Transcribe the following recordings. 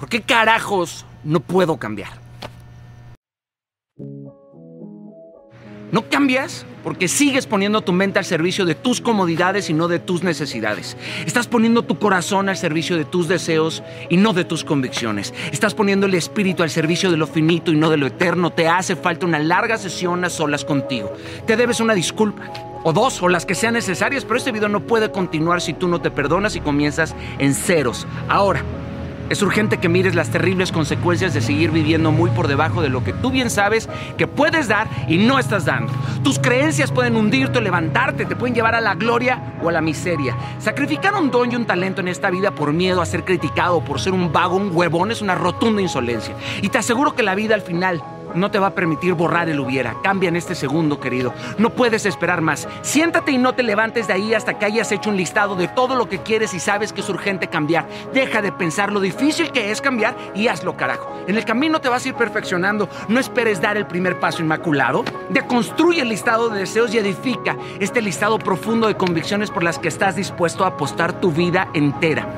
¿Por qué carajos no puedo cambiar? No cambias porque sigues poniendo tu mente al servicio de tus comodidades y no de tus necesidades. Estás poniendo tu corazón al servicio de tus deseos y no de tus convicciones. Estás poniendo el espíritu al servicio de lo finito y no de lo eterno. Te hace falta una larga sesión a solas contigo. Te debes una disculpa. O dos, o las que sean necesarias, pero este video no puede continuar si tú no te perdonas y comienzas en ceros. Ahora, es urgente que mires las terribles consecuencias de seguir viviendo muy por debajo de lo que tú bien sabes que puedes dar y no estás dando. Tus creencias pueden hundirte o levantarte, te pueden llevar a la gloria o a la miseria. Sacrificar un don y un talento en esta vida por miedo a ser criticado por ser un vago, un huevón, es una rotunda insolencia. Y te aseguro que la vida al final no te va a permitir borrar el hubiera. Cambia en este segundo, querido. No puedes esperar más. Siéntate y no te levantes de ahí hasta que hayas hecho un listado de todo lo que quieres y sabes que es urgente cambiar. Deja de pensar lo difícil que es cambiar y hazlo, carajo. En el camino te vas a ir perfeccionando. No esperes dar el primer paso inmaculado. Deconstruye el listado de deseos y edifica este listado profundo de convicciones por las que estás dispuesto a apostar tu vida entera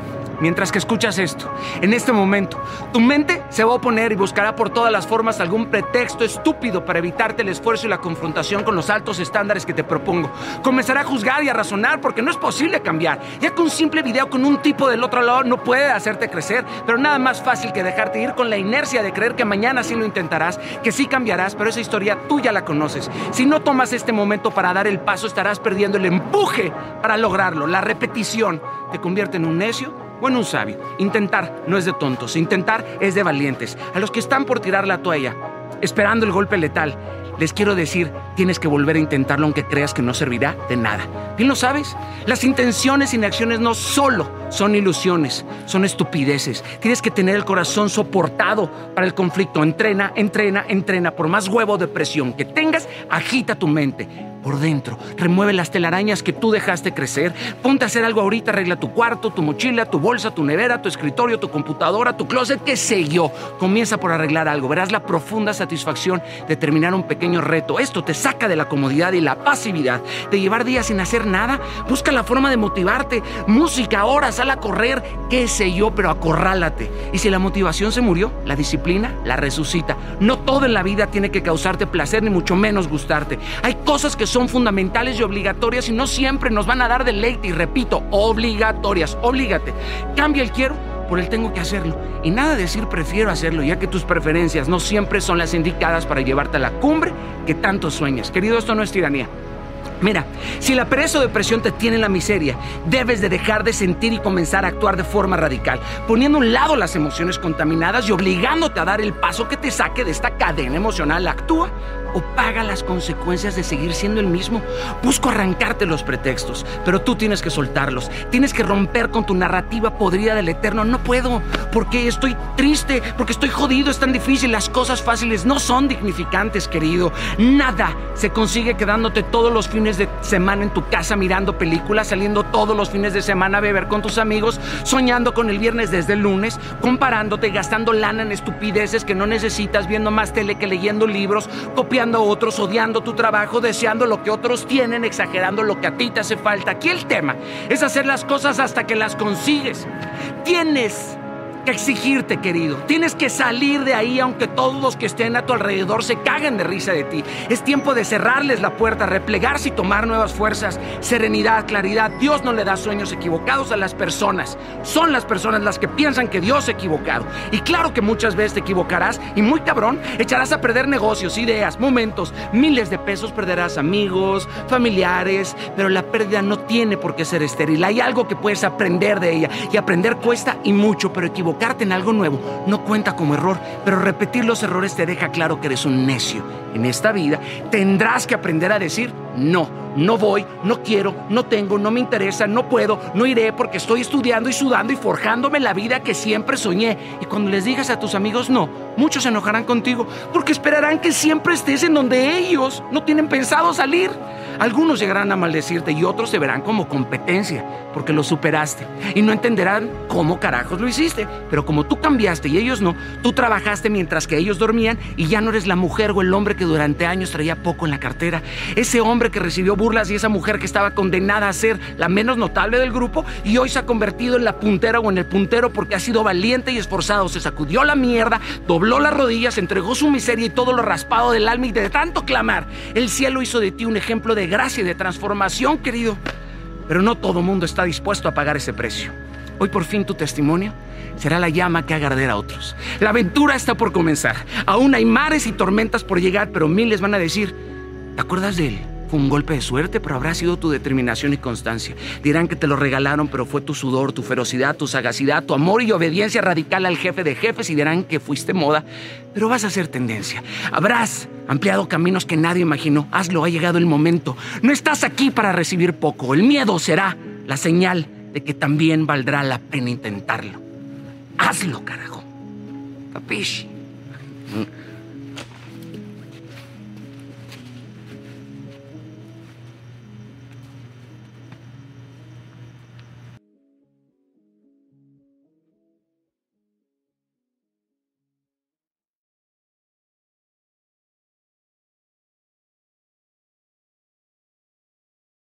mientras que escuchas esto. En este momento, tu mente se va a oponer y buscará por todas las formas algún pretexto estúpido para evitarte el esfuerzo y la confrontación con los altos estándares que te propongo. Comenzará a juzgar y a razonar porque no es posible cambiar. Ya que un simple video con un tipo del otro lado no puede hacerte crecer, pero nada más fácil que dejarte ir con la inercia de creer que mañana sí lo intentarás, que sí cambiarás, pero esa historia tú ya la conoces. Si no tomas este momento para dar el paso, estarás perdiendo el empuje para lograrlo. La repetición te convierte en un necio bueno, un sabio. Intentar no es de tontos, intentar es de valientes. A los que están por tirar la toalla, esperando el golpe letal, les quiero decir, tienes que volver a intentarlo aunque creas que no servirá de nada. Bien lo sabes, las intenciones y acciones no solo son ilusiones, son estupideces. Tienes que tener el corazón soportado para el conflicto. Entrena, entrena, entrena. Por más huevo de presión que tengas, agita tu mente por dentro. Remueve las telarañas que tú dejaste crecer. Ponte a hacer algo ahorita, arregla tu cuarto, tu mochila, tu bolsa, tu nevera, tu escritorio, tu computadora, tu closet, qué sé yo. Comienza por arreglar algo. Verás la profunda satisfacción de terminar un pequeño reto. Esto te saca de la comodidad y la pasividad, de llevar días sin hacer nada. Busca la forma de motivarte. Música, ahora, sal a correr, qué sé yo, pero acorrálate. Y si la motivación se murió, la disciplina la resucita. No todo en la vida tiene que causarte placer, ni mucho menos gustarte. Hay cosas que son fundamentales y obligatorias y no siempre nos van a dar deleite. Y repito, obligatorias, oblígate. Cambia el quiero por el tengo que hacerlo. Y nada de decir prefiero hacerlo, ya que tus preferencias no siempre son las indicadas para llevarte a la cumbre que tanto sueñas. Querido, esto no es tiranía. Mira, si la pereza o depresión te tiene en la miseria, debes de dejar de sentir y comenzar a actuar de forma radical, poniendo a un lado las emociones contaminadas y obligándote a dar el paso que te saque de esta cadena emocional. Actúa o paga las consecuencias de seguir siendo el mismo. Busco arrancarte los pretextos, pero tú tienes que soltarlos. Tienes que romper con tu narrativa podrida del eterno. No puedo, porque estoy triste, porque estoy jodido, es tan difícil. Las cosas fáciles no son dignificantes, querido. Nada se consigue quedándote todos los fines de semana en tu casa mirando películas, saliendo todos los fines de semana a beber con tus amigos, soñando con el viernes desde el lunes, comparándote, gastando lana en estupideces que no necesitas, viendo más tele que leyendo libros, copiando a otros, odiando tu trabajo, deseando lo que otros tienen, exagerando lo que a ti te hace falta. Aquí el tema es hacer las cosas hasta que las consigues. Tienes que exigirte, querido. Tienes que salir de ahí aunque todos los que estén a tu alrededor se caguen de risa de ti. Es tiempo de cerrarles la puerta, replegarse y tomar nuevas fuerzas, serenidad, claridad. Dios no le da sueños equivocados a las personas. Son las personas las que piensan que Dios ha equivocado. Y claro que muchas veces te equivocarás y muy cabrón, echarás a perder negocios, ideas, momentos, miles de pesos, perderás amigos, familiares, pero la pérdida no tiene por qué ser estéril. Hay algo que puedes aprender de ella y aprender cuesta y mucho, pero equivocar equivocarte en algo nuevo no cuenta como error, pero repetir los errores te deja claro que eres un necio. En esta vida tendrás que aprender a decir no, no voy, no quiero, no tengo, no me interesa, no puedo, no iré porque estoy estudiando y sudando y forjándome la vida que siempre soñé. Y cuando les digas a tus amigos no, muchos se enojarán contigo porque esperarán que siempre estés en donde ellos no tienen pensado salir. Algunos llegarán a maldecirte y otros se verán como competencia porque lo superaste y no entenderán cómo carajos lo hiciste. Pero como tú cambiaste y ellos no, tú trabajaste mientras que ellos dormían y ya no eres la mujer o el hombre que durante años traía poco en la cartera. Ese hombre que recibió burlas y esa mujer que estaba condenada a ser la menos notable del grupo y hoy se ha convertido en la puntera o en el puntero porque ha sido valiente y esforzado, se sacudió la mierda, dobló las rodillas, entregó su miseria y todo lo raspado del alma y de tanto clamar, el cielo hizo de ti un ejemplo de gracia y de transformación, querido. Pero no todo mundo está dispuesto a pagar ese precio. Hoy por fin tu testimonio será la llama que haga arder a otros. La aventura está por comenzar. Aún hay mares y tormentas por llegar, pero miles van a decir, ¿te acuerdas de él? Un golpe de suerte, pero habrá sido tu determinación y constancia. Dirán que te lo regalaron, pero fue tu sudor, tu ferocidad, tu sagacidad, tu amor y obediencia radical al jefe de jefes y dirán que fuiste moda, pero vas a ser tendencia. Habrás ampliado caminos que nadie imaginó. Hazlo, ha llegado el momento. No estás aquí para recibir poco. El miedo será la señal de que también valdrá la pena intentarlo. Hazlo, carajo.